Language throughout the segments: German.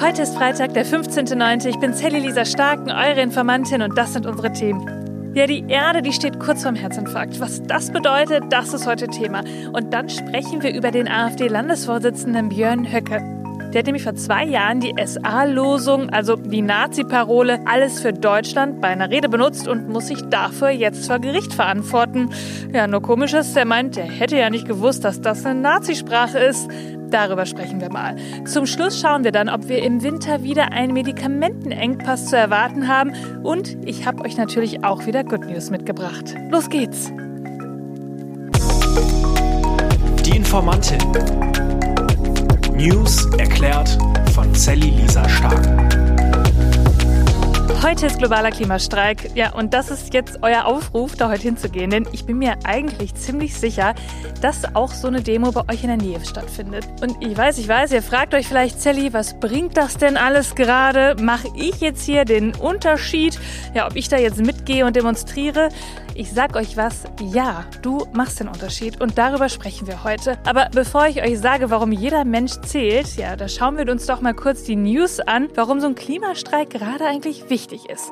Heute ist Freitag, der 15.09. Ich bin Sally Lisa Starken, eure Informantin und das sind unsere Themen. Ja, die Erde, die steht kurz vorm Herzinfarkt. Was das bedeutet, das ist heute Thema. Und dann sprechen wir über den AfD-Landesvorsitzenden Björn Höcke. Der hat nämlich vor zwei Jahren die SA-Losung, also die Nazi-Parole, alles für Deutschland bei einer Rede benutzt und muss sich dafür jetzt vor Gericht verantworten. Ja, nur komisch ist, der meint, er hätte ja nicht gewusst, dass das eine Nazisprache ist. Darüber sprechen wir mal. Zum Schluss schauen wir dann, ob wir im Winter wieder einen Medikamentenengpass zu erwarten haben. Und ich habe euch natürlich auch wieder Good News mitgebracht. Los geht's! Die Informantin. News erklärt von Sally Lisa Stark. Heute ist globaler Klimastreik. Ja, und das ist jetzt euer Aufruf, da heute hinzugehen. Denn ich bin mir eigentlich ziemlich sicher, dass auch so eine Demo bei euch in der Nähe stattfindet. Und ich weiß, ich weiß, ihr fragt euch vielleicht, Sally, was bringt das denn alles gerade? Mache ich jetzt hier den Unterschied? Ja, ob ich da jetzt mitgehe und demonstriere? Ich sag euch was, ja, du machst den Unterschied und darüber sprechen wir heute. Aber bevor ich euch sage, warum jeder Mensch zählt, ja, da schauen wir uns doch mal kurz die News an, warum so ein Klimastreik gerade eigentlich wichtig ist.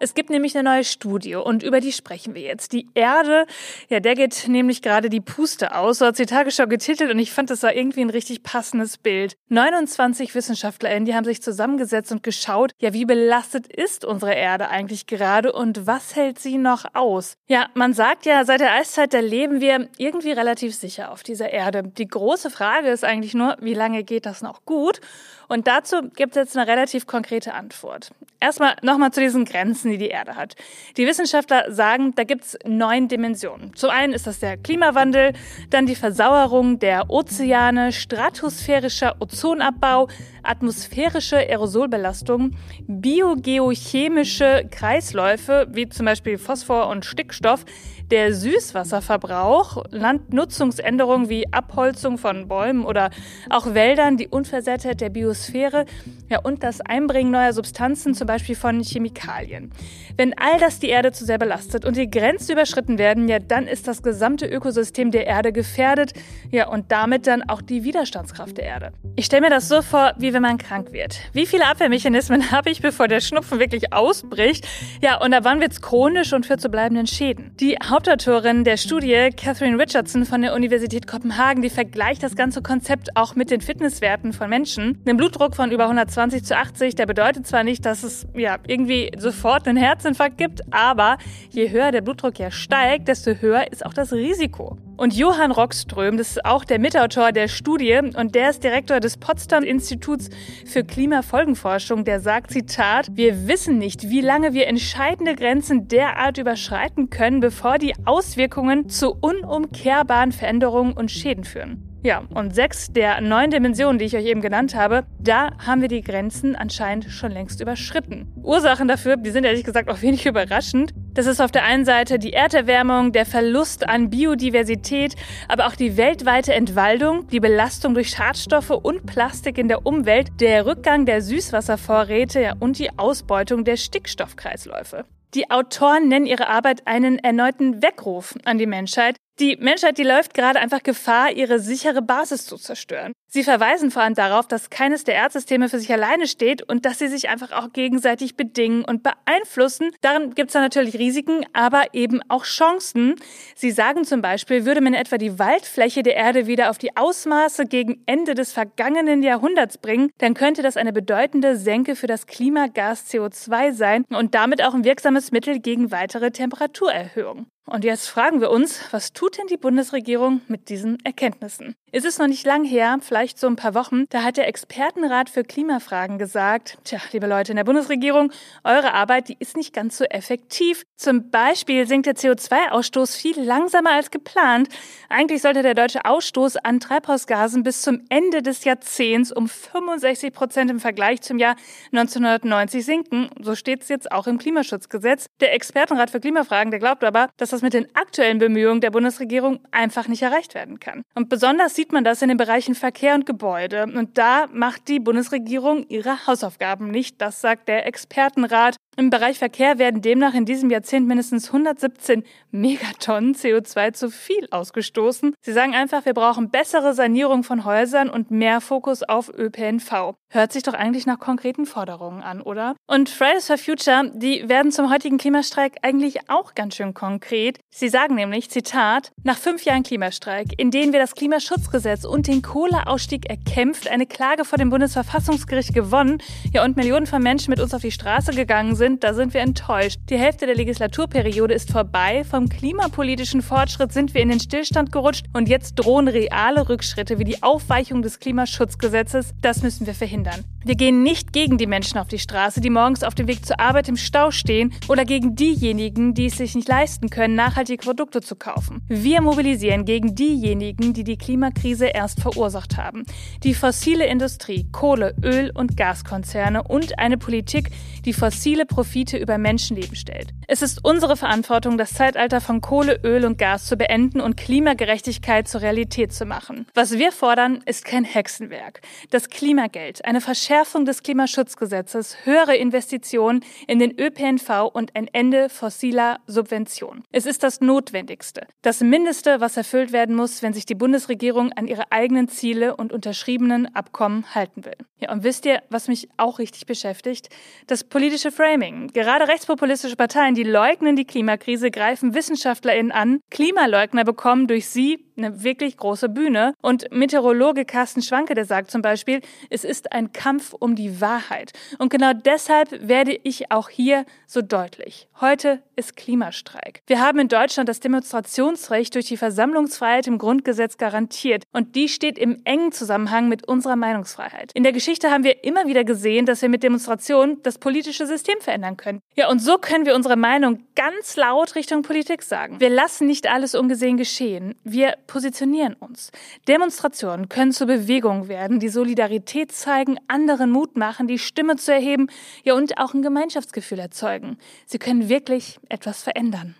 Es gibt nämlich eine neue Studie und über die sprechen wir jetzt. Die Erde, ja, der geht nämlich gerade die Puste aus, so hat sie Tagesschau getitelt und ich fand, das war irgendwie ein richtig passendes Bild. 29 WissenschaftlerInnen, die haben sich zusammengesetzt und geschaut, ja, wie belastet ist unsere Erde eigentlich gerade und was hält sie noch aus? Ja, man sagt ja, seit der Eiszeit, da leben wir irgendwie relativ sicher auf dieser Erde. Die große Frage ist eigentlich nur, wie lange geht das noch gut? Und dazu gibt es jetzt eine relativ konkrete Antwort. Erstmal nochmal zu diesen Grenzen, die die Erde hat. Die Wissenschaftler sagen, da gibt es neun Dimensionen. Zum einen ist das der Klimawandel, dann die Versauerung der Ozeane, stratosphärischer Ozonabbau, atmosphärische Aerosolbelastung, biogeochemische Kreisläufe, wie zum Beispiel Phosphor und Stickstoff, der Süßwasserverbrauch, Landnutzungsänderungen wie Abholzung von Bäumen oder auch Wäldern, die Unversehrtheit der Biosphäre ja, und das Einbringen neuer Substanzen, zum Beispiel von Chemikalien. Wenn all das die Erde zu sehr belastet und die Grenzen überschritten werden, ja, dann ist das gesamte Ökosystem der Erde gefährdet, ja, und damit dann auch die Widerstandskraft der Erde. Ich stelle mir das so vor, wie wenn man krank wird. Wie viele Abwehrmechanismen habe ich, bevor der Schnupfen wirklich ausbricht? Ja, und ab wann wird es chronisch und führt zu bleibenden Schäden? Die Hauptautorin der Studie, Catherine Richardson von der Universität Kopenhagen, die vergleicht das ganze Konzept auch mit den Fitnesswerten von Menschen. Ein Blutdruck von über 120 zu 80, der bedeutet zwar nicht, dass es ja irgendwie sofort einen Herzinfarkt gibt, aber je höher der Blutdruck ja steigt, desto höher ist auch das Risiko. Und Johann Rockström, das ist auch der Mitautor der Studie und der ist Direktor des Potsdam Instituts für Klimafolgenforschung, der sagt, Zitat, wir wissen nicht, wie lange wir entscheidende Grenzen derart überschreiten können, bevor die Auswirkungen zu unumkehrbaren Veränderungen und Schäden führen. Ja, und sechs der neun Dimensionen, die ich euch eben genannt habe, da haben wir die Grenzen anscheinend schon längst überschritten. Ursachen dafür, die sind ehrlich gesagt auch wenig überraschend. Das ist auf der einen Seite die Erderwärmung, der Verlust an Biodiversität, aber auch die weltweite Entwaldung, die Belastung durch Schadstoffe und Plastik in der Umwelt, der Rückgang der Süßwasservorräte und die Ausbeutung der Stickstoffkreisläufe. Die Autoren nennen ihre Arbeit einen erneuten Weckruf an die Menschheit, die Menschheit, die läuft gerade einfach Gefahr, ihre sichere Basis zu zerstören. Sie verweisen vor allem darauf, dass keines der Erdsysteme für sich alleine steht und dass sie sich einfach auch gegenseitig bedingen und beeinflussen. Darin gibt es dann natürlich Risiken, aber eben auch Chancen. Sie sagen zum Beispiel, würde man etwa die Waldfläche der Erde wieder auf die Ausmaße gegen Ende des vergangenen Jahrhunderts bringen, dann könnte das eine bedeutende Senke für das Klimagas CO2 sein und damit auch ein wirksames Mittel gegen weitere Temperaturerhöhungen. Und jetzt fragen wir uns, was tut denn die Bundesregierung mit diesen Erkenntnissen? Ist es noch nicht lang her, vielleicht so ein paar Wochen, da hat der Expertenrat für Klimafragen gesagt, tja, liebe Leute in der Bundesregierung, eure Arbeit, die ist nicht ganz so effektiv. Zum Beispiel sinkt der CO2-Ausstoß viel langsamer als geplant. Eigentlich sollte der deutsche Ausstoß an Treibhausgasen bis zum Ende des Jahrzehnts um 65 Prozent im Vergleich zum Jahr 1990 sinken. So steht es jetzt auch im Klimaschutzgesetz. Der Expertenrat für Klimafragen, der glaubt aber, dass das mit den aktuellen Bemühungen der Bundesregierung einfach nicht erreicht werden kann. Und besonders sieht man das in den Bereichen Verkehr und Gebäude. Und da macht die Bundesregierung ihre Hausaufgaben nicht. Das sagt der Expertenrat. Im Bereich Verkehr werden demnach in diesem Jahrzehnt mindestens 117 Megatonnen CO2 zu viel ausgestoßen. Sie sagen einfach, wir brauchen bessere Sanierung von Häusern und mehr Fokus auf ÖPNV. Hört sich doch eigentlich nach konkreten Forderungen an, oder? Und Fridays for Future, die werden zum heutigen Klimastreik eigentlich auch ganz schön konkret. Sie sagen nämlich, Zitat, nach fünf Jahren Klimastreik, in denen wir das Klimaschutzgesetz und den Kohleausstieg erkämpft, eine Klage vor dem Bundesverfassungsgericht gewonnen, ja und Millionen von Menschen mit uns auf die Straße gegangen sind, da sind wir enttäuscht. Die Hälfte der Legislaturperiode ist vorbei, vom klimapolitischen Fortschritt sind wir in den Stillstand gerutscht und jetzt drohen reale Rückschritte wie die Aufweichung des Klimaschutzgesetzes. Das müssen wir verhindern. Wir gehen nicht gegen die Menschen auf die Straße, die morgens auf dem Weg zur Arbeit im Stau stehen oder gegen diejenigen, die es sich nicht leisten können, nachhaltige Produkte zu kaufen. Wir mobilisieren gegen diejenigen, die die Klimakrise erst verursacht haben. Die fossile Industrie, Kohle, Öl und Gaskonzerne und eine Politik, die fossile Profite über Menschenleben stellt. Es ist unsere Verantwortung, das Zeitalter von Kohle, Öl und Gas zu beenden und Klimagerechtigkeit zur Realität zu machen. Was wir fordern, ist kein Hexenwerk. Das Klimageld, eine Verschärfung des Klimaschutzgesetzes, höhere Investitionen in den ÖPNV und ein Ende fossiler Subventionen. Es ist das Notwendigste. Das Mindeste, was erfüllt werden muss, wenn sich die Bundesregierung an ihre eigenen Ziele und unterschriebenen Abkommen halten will. Ja, und wisst ihr, was mich auch richtig beschäftigt? Das politische Framing. Gerade rechtspopulistische Parteien, die leugnen die Klimakrise, greifen WissenschaftlerInnen an. Klimaleugner bekommen durch sie eine wirklich große Bühne. Und Meteorologe Carsten Schwanke, der sagt zum Beispiel, es ist ein Kampf um die Wahrheit. Und genau deshalb werde ich auch hier so deutlich. Heute ist Klimastreik. Wir haben in Deutschland das Demonstrationsrecht durch die Versammlungsfreiheit im Grundgesetz garantiert. Und die steht im engen Zusammenhang mit unserer Meinungsfreiheit. In der Geschichte haben wir immer wieder gesehen, dass wir mit Demonstrationen das politische System verändern können. Ja, und so können wir unsere Meinung ganz laut Richtung Politik sagen. Wir lassen nicht alles ungesehen geschehen. Wir positionieren uns. Demonstrationen können zur Bewegung werden, die Solidarität zeigen, anderen Mut machen, die Stimme zu erheben, ja und auch ein Gemeinschaftsgefühl erzeugen. Sie können wirklich etwas verändern.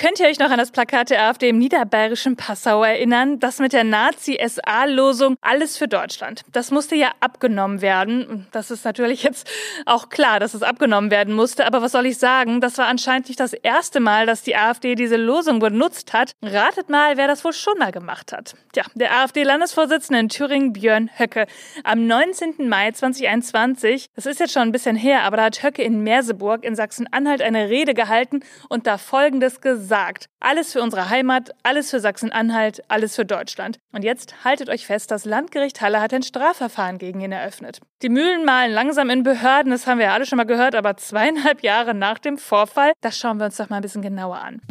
Könnt ihr euch noch an das Plakat der AfD im niederbayerischen Passau erinnern? Das mit der Nazi-SA-Losung Alles für Deutschland. Das musste ja abgenommen werden. Das ist natürlich jetzt auch klar, dass es abgenommen werden musste. Aber was soll ich sagen? Das war anscheinend nicht das erste Mal, dass die AfD diese Losung benutzt hat. Ratet mal, wer das wohl schon mal gemacht hat. Tja, der AfD-Landesvorsitzende in Thüringen, Björn Höcke. Am 19. Mai 2021, das ist jetzt schon ein bisschen her, aber da hat Höcke in Merseburg in Sachsen-Anhalt eine Rede gehalten und da Folgendes gesagt sagt. Alles für unsere Heimat, alles für Sachsen-Anhalt, alles für Deutschland. Und jetzt haltet euch fest, das Landgericht Halle hat ein Strafverfahren gegen ihn eröffnet. Die Mühlen malen langsam in Behörden, das haben wir ja alle schon mal gehört, aber zweieinhalb Jahre nach dem Vorfall, das schauen wir uns doch mal ein bisschen genauer an.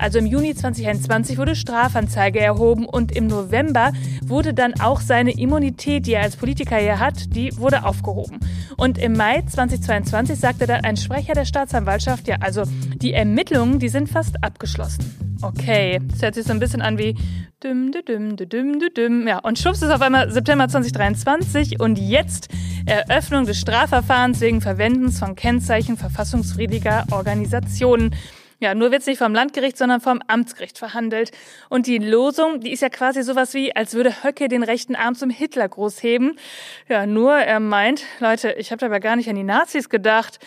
Also im Juni 2021 wurde Strafanzeige erhoben und im November wurde dann auch seine Immunität, die er als Politiker hier hat, die wurde aufgehoben. Und im Mai 2022 sagte dann ein Sprecher der Staatsanwaltschaft, ja, also die Ermittlungen, die sind fast abgeschlossen. Okay, das hört sich so ein bisschen an wie düm, düm, düm, düm, düm. Ja, und schwupps ist auf einmal September 2023 und jetzt Eröffnung des Strafverfahrens wegen Verwendens von Kennzeichen verfassungsfriediger Organisationen. Ja, nur wird es nicht vom Landgericht, sondern vom Amtsgericht verhandelt. Und die Losung, die ist ja quasi sowas wie, als würde Höcke den rechten Arm zum Hitlergruß heben. Ja, nur er meint, Leute, ich habe dabei gar nicht an die Nazis gedacht.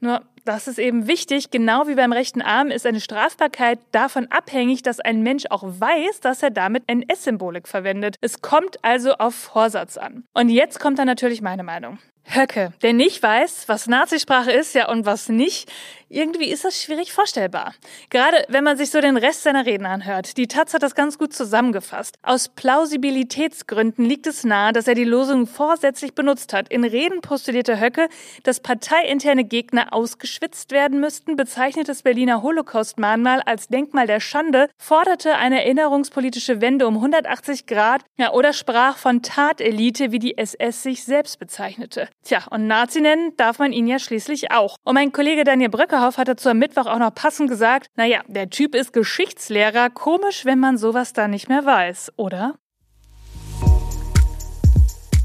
Nur, das ist eben wichtig, genau wie beim rechten Arm ist eine Strafbarkeit davon abhängig, dass ein Mensch auch weiß, dass er damit NS-Symbolik verwendet. Es kommt also auf Vorsatz an. Und jetzt kommt dann natürlich meine Meinung. Höcke, der nicht weiß, was Nazisprache ist, ja und was nicht, irgendwie ist das schwierig vorstellbar. Gerade wenn man sich so den Rest seiner Reden anhört. Die Taz hat das ganz gut zusammengefasst. Aus Plausibilitätsgründen liegt es nahe, dass er die Losung vorsätzlich benutzt hat. In Reden postulierte Höcke, dass parteiinterne Gegner ausgeschwitzt werden müssten, bezeichnete das Berliner Holocaust-Mahnmal als Denkmal der Schande, forderte eine erinnerungspolitische Wende um 180 Grad, ja, oder sprach von Tatelite, wie die SS sich selbst bezeichnete. Tja, und Nazi nennen darf man ihn ja schließlich auch. Und mein Kollege Daniel Bröcker Böckerhoff hat dazu am Mittwoch auch noch passend gesagt, naja, der Typ ist Geschichtslehrer, komisch, wenn man sowas da nicht mehr weiß, oder?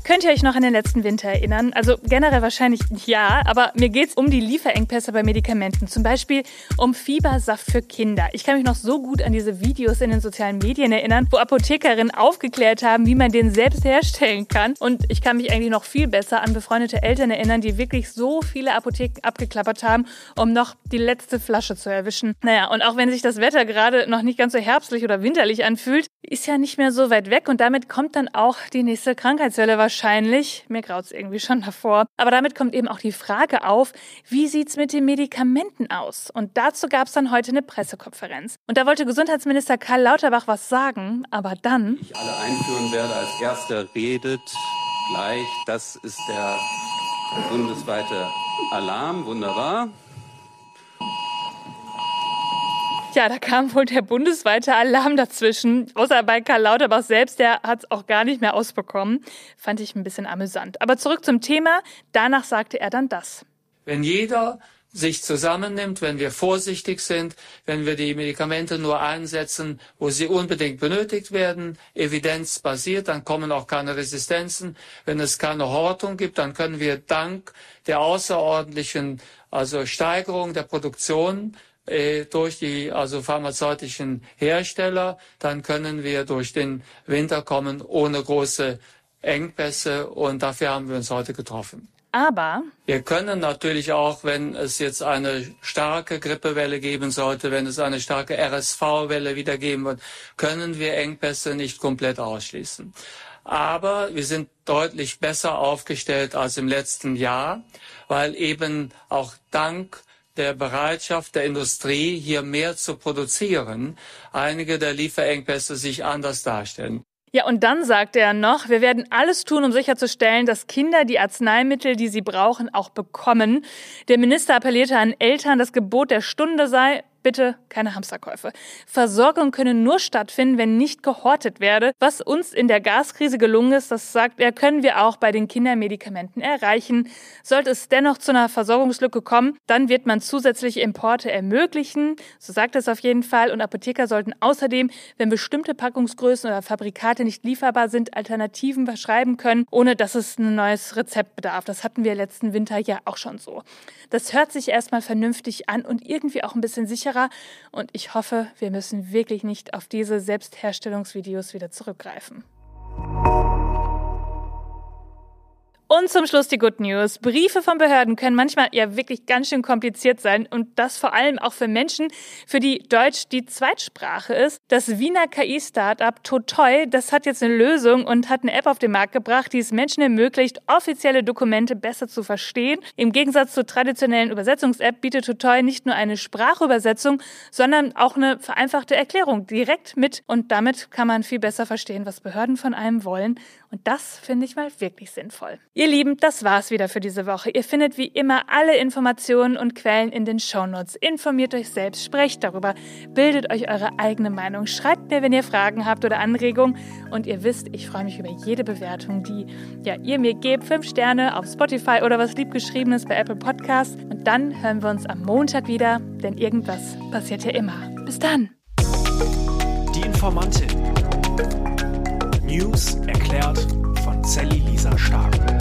Könnt ihr euch noch an den letzten Winter erinnern? Also generell wahrscheinlich ja, aber mir geht es um die Lieferengpässe bei Medikamenten. Zum Beispiel um Fiebersaft für Kinder. Ich kann mich noch so gut an diese Videos in den sozialen Medien erinnern, wo Apothekerinnen aufgeklärt haben, wie man den selbst herstellen kann. Und ich kann mich eigentlich noch viel besser an befreundete Eltern erinnern, die wirklich so viele Apotheken abgeklappert haben, um noch die letzte Flasche zu erwischen. Naja, und auch wenn sich das Wetter gerade noch nicht ganz so herbstlich oder winterlich anfühlt, ist ja nicht mehr so weit weg und damit kommt dann auch die nächste Krankheitswelle wahrscheinlich wahrscheinlich. Mir graut's irgendwie schon davor. Aber damit kommt eben auch die Frage auf, wie sieht's mit den Medikamenten aus? Und dazu gab's dann heute eine Pressekonferenz. Und da wollte Gesundheitsminister Karl Lauterbach was sagen, aber dann... Ich alle einführen werde, als erster redet gleich, das ist der bundesweite Alarm. Wunderbar. Ja, da kam wohl der bundesweite Alarm dazwischen. Außer bei Karl Lauterbach selbst, der hat es auch gar nicht mehr ausbekommen. Fand ich ein bisschen amüsant. Aber zurück zum Thema. Danach sagte er dann das. Wenn jeder sich zusammennimmt, wenn wir vorsichtig sind, wenn wir die Medikamente nur einsetzen, wo sie unbedingt benötigt werden, evidenzbasiert, dann kommen auch keine Resistenzen. Wenn es keine Hortung gibt, dann können wir dank der außerordentlichen also Steigerung der Produktion äh, durch die also pharmazeutischen Hersteller, dann können wir durch den Winter kommen ohne große Engpässe und dafür haben wir uns heute getroffen. Aber wir können natürlich auch, wenn es jetzt eine starke Grippewelle geben sollte, wenn es eine starke RSV-Welle wieder geben wird, können wir Engpässe nicht komplett ausschließen. Aber wir sind deutlich besser aufgestellt als im letzten Jahr, weil eben auch dank der Bereitschaft der Industrie, hier mehr zu produzieren, einige der Lieferengpässe sich anders darstellen. Ja, und dann sagt er noch, wir werden alles tun, um sicherzustellen, dass Kinder die Arzneimittel, die sie brauchen, auch bekommen. Der Minister appellierte an Eltern, das Gebot der Stunde sei, bitte keine Hamsterkäufe. Versorgung könne nur stattfinden, wenn nicht gehortet werde. Was uns in der Gaskrise gelungen ist, das sagt er, können wir auch bei den Kindermedikamenten erreichen. Sollte es dennoch zu einer Versorgungslücke kommen, dann wird man zusätzliche Importe ermöglichen. So sagt es auf jeden Fall. Und Apotheker sollten außerdem, wenn bestimmte Packungsgrößen oder Fabrikate nicht lieferbar sind, Alternativen verschreiben können, ohne dass es ein neues Rezept bedarf. Das hatten wir letzten Winter ja auch schon so. Das hört sich erstmal vernünftig an und irgendwie auch ein bisschen sicherer sicherer. Und ich hoffe, wir müssen wirklich nicht auf diese Selbstherstellungsvideos wieder zurückgreifen. Und zum Schluss die Good News. Briefe von Behörden können manchmal ja wirklich ganz schön kompliziert sein und das vor allem auch für Menschen, für die Deutsch die Zweitsprache ist. Das Wiener KI-Startup Totoy, das hat jetzt eine Lösung und hat eine App auf den Markt gebracht, die es Menschen ermöglicht, offizielle Dokumente besser zu verstehen. Im Gegensatz zur traditionellen Übersetzungs-App bietet Totoy nicht nur eine Sprachübersetzung, sondern auch eine vereinfachte Erklärung direkt mit und damit kann man viel besser verstehen, was Behörden von einem wollen und das finde ich mal wirklich sinnvoll. Ihr Lieben, das war's wieder für diese Woche. Ihr findet wie immer alle Informationen und Quellen in den Shownotes. Informiert euch selbst, sprecht darüber, bildet euch eure eigene Meinung, schreibt mir, wenn ihr Fragen habt oder Anregungen. Und ihr wisst, ich freue mich über jede Bewertung, die ja, ihr mir gebt. Fünf Sterne auf Spotify oder was liebgeschriebenes bei Apple Podcasts. Und dann hören wir uns am Montag wieder, denn irgendwas passiert ja immer. Bis dann. Die Informantin. News erklärt von Sally Lisa Stark.